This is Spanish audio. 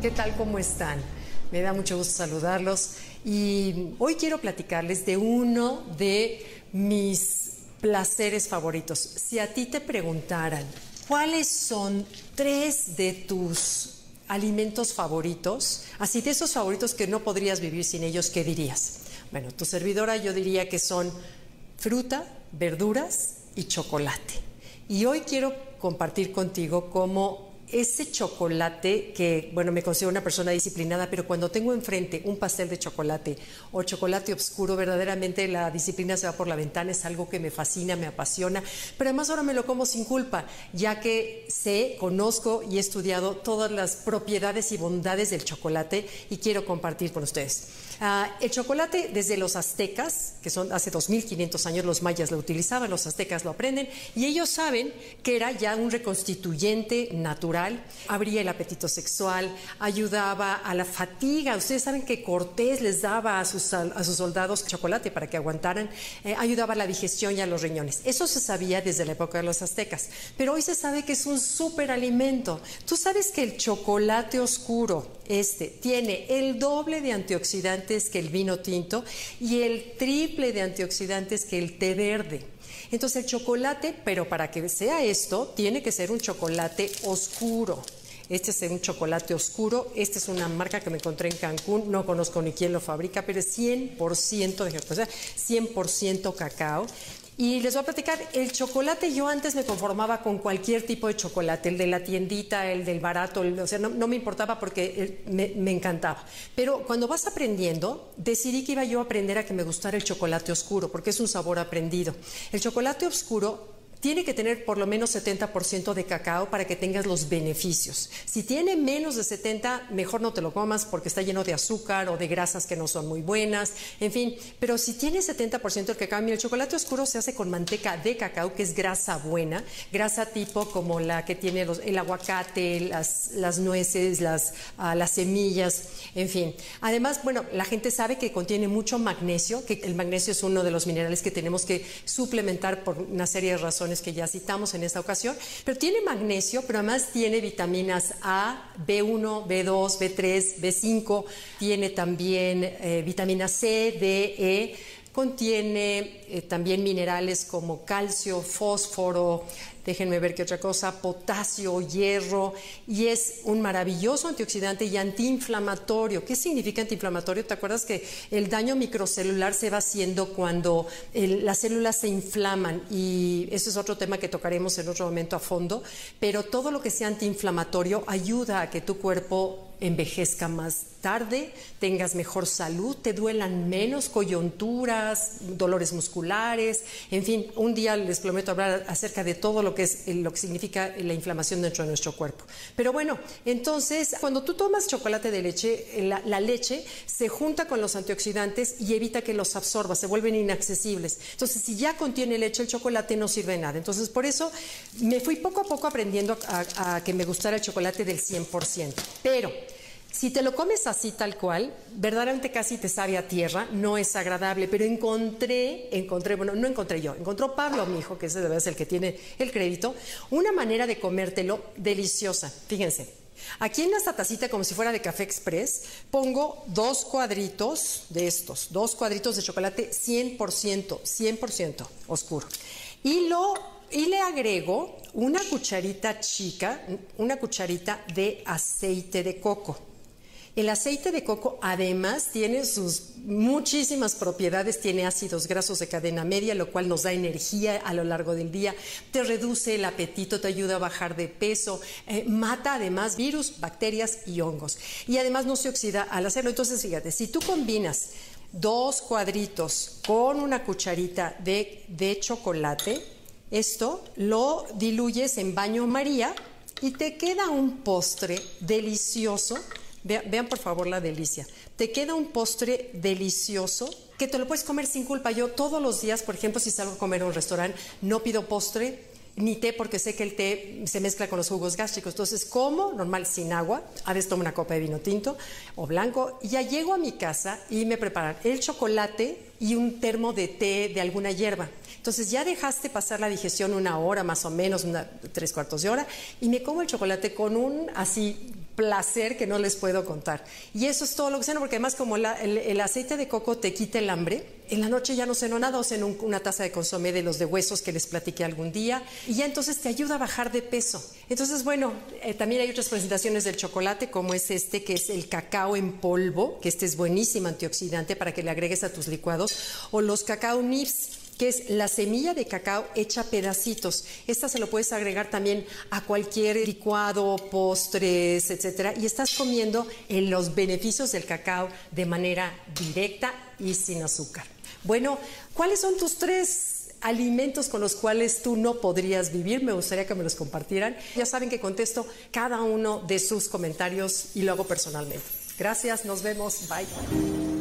¿Qué tal? ¿Cómo están? Me da mucho gusto saludarlos y hoy quiero platicarles de uno de mis placeres favoritos. Si a ti te preguntaran cuáles son tres de tus alimentos favoritos, así de esos favoritos que no podrías vivir sin ellos, ¿qué dirías? Bueno, tu servidora yo diría que son fruta, verduras y chocolate. Y hoy quiero compartir contigo cómo ese chocolate que, bueno, me considero una persona disciplinada, pero cuando tengo enfrente un pastel de chocolate o chocolate oscuro, verdaderamente la disciplina se va por la ventana, es algo que me fascina, me apasiona, pero además ahora me lo como sin culpa, ya que sé, conozco y he estudiado todas las propiedades y bondades del chocolate y quiero compartir con ustedes. Ah, el chocolate desde los aztecas, que son hace 2500 años los mayas lo utilizaban, los aztecas lo aprenden y ellos saben que era ya un reconstituyente natural, abría el apetito sexual, ayudaba a la fatiga. Ustedes saben que Cortés les daba a sus, a sus soldados chocolate para que aguantaran, eh, ayudaba a la digestión y a los riñones. Eso se sabía desde la época de los aztecas, pero hoy se sabe que es un superalimento. Tú sabes que el chocolate oscuro, este, tiene el doble de antioxidantes que el vino tinto y el triple de antioxidantes que el té verde. Entonces el chocolate, pero para que sea esto, tiene que ser un chocolate oscuro. Este es un chocolate oscuro. Esta es una marca que me encontré en Cancún. No conozco ni quién lo fabrica, pero es 100% de 100% cacao. Y les voy a platicar, el chocolate yo antes me conformaba con cualquier tipo de chocolate, el de la tiendita, el del barato, o sea, no, me importaba porque me, me, encantaba. Pero cuando vas aprendiendo, decidí que iba yo a aprender a que me gustara el chocolate oscuro, porque es un sabor aprendido. El chocolate oscuro tiene que tener por lo menos 70% de cacao para que tengas los beneficios. Si tiene menos de 70, mejor no te lo comas porque está lleno de azúcar o de grasas que no son muy buenas, en fin. Pero si tiene 70% de cacao, mira, el chocolate oscuro se hace con manteca de cacao, que es grasa buena, grasa tipo como la que tiene el aguacate, las, nueces, ah, las semillas, en fin. Además, bueno, la gente sabe que contiene mucho magnesio, que el magnesio es uno de los minerales que tenemos que suplementar por una serie de razones que ya citamos en esta ocasión, pero tiene magnesio, pero además tiene vitaminas A, B1, B2, B3, B5, tiene también eh, vitamina C, D, E, contiene eh, también minerales como calcio, fósforo, déjenme ver qué otra cosa, potasio, hierro, y es un maravilloso antioxidante y antiinflamatorio. ¿Qué significa antiinflamatorio? ¿Te acuerdas que el daño microcelular se va haciendo cuando las células se inflaman? Y ese es otro tema que tocaremos en otro momento a fondo, pero todo lo que sea antiinflamatorio ayuda a que tu cuerpo envejezca más tarde, tengas mejor salud, te duelan menos coyunturas, dolores musculares, en fin, un día les prometo hablar acerca de todo lo que es lo que significa la inflamación dentro de nuestro cuerpo. Pero bueno, entonces cuando tú tomas chocolate de leche, la, la leche se junta con los antioxidantes y evita que los absorba, se vuelven inaccesibles. Entonces, si ya contiene leche, el chocolate no sirve de nada. Entonces, por eso me fui poco a poco aprendiendo a, a que me gustara el chocolate del 100%. Pero si te lo comes así tal cual, verdaderamente casi te sabe a tierra, no es agradable, pero encontré, encontré, bueno, no encontré yo, encontró Pablo, mi hijo, que ese debe ser el que tiene el crédito, una manera de comértelo deliciosa. Fíjense, aquí en esta tacita, como si fuera de café express, pongo dos cuadritos de estos, dos cuadritos de chocolate 100%, 100% oscuro. Y lo y le agrego una cucharita chica, una cucharita de aceite de coco. El aceite de coco además tiene sus muchísimas propiedades, tiene ácidos grasos de cadena media, lo cual nos da energía a lo largo del día, te reduce el apetito, te ayuda a bajar de peso, eh, mata además virus, bacterias y hongos. Y además no se oxida al hacerlo. Entonces, fíjate, si tú combinas dos cuadritos con una cucharita de, de chocolate, esto lo diluyes en baño María y te queda un postre delicioso Vean, por favor la delicia. Te queda un postre delicioso que te lo puedes comer sin culpa. Yo todos los días, por ejemplo, si salgo a comer a un restaurante, no pido postre ni té porque sé que el té se mezcla con los jugos gástricos. Entonces, como normal sin agua, a veces tomo una copa de vino tinto o blanco, y ya llego a mi casa y me preparan el chocolate y un termo de té de alguna hierba. Entonces ya dejaste pasar la digestión una hora más o menos, tres cuartos de hora, y me como el chocolate con un así placer que no les puedo contar. Y eso es todo lo que ceno, porque además como el, aceite de coco te quita el hambre, en la noche ya no ceno nada o ceno una taza de consomé de los de huesos que les platiqué algún día y ya entonces te ayuda a bajar de peso. Entonces, bueno, eh, también hay otras presentaciones del chocolate como es este, que es el cacao en polvo, que este es buenísimo antioxidante para que le agregues a tus licuados, o los cacao nips que es la semilla de cacao hecha pedacitos. Esta se lo puedes agregar también a cualquier licuado, postres, etcétera, y estás comiendo en los beneficios del cacao de manera directa y sin azúcar. Bueno, ¿cuáles son tus tres alimentos con los cuales tú no podrías vivir. Me gustaría que me los compartieran. Ya saben que contesto cada uno de sus comentarios y lo hago personalmente. Gracias, nos vemos. Bye.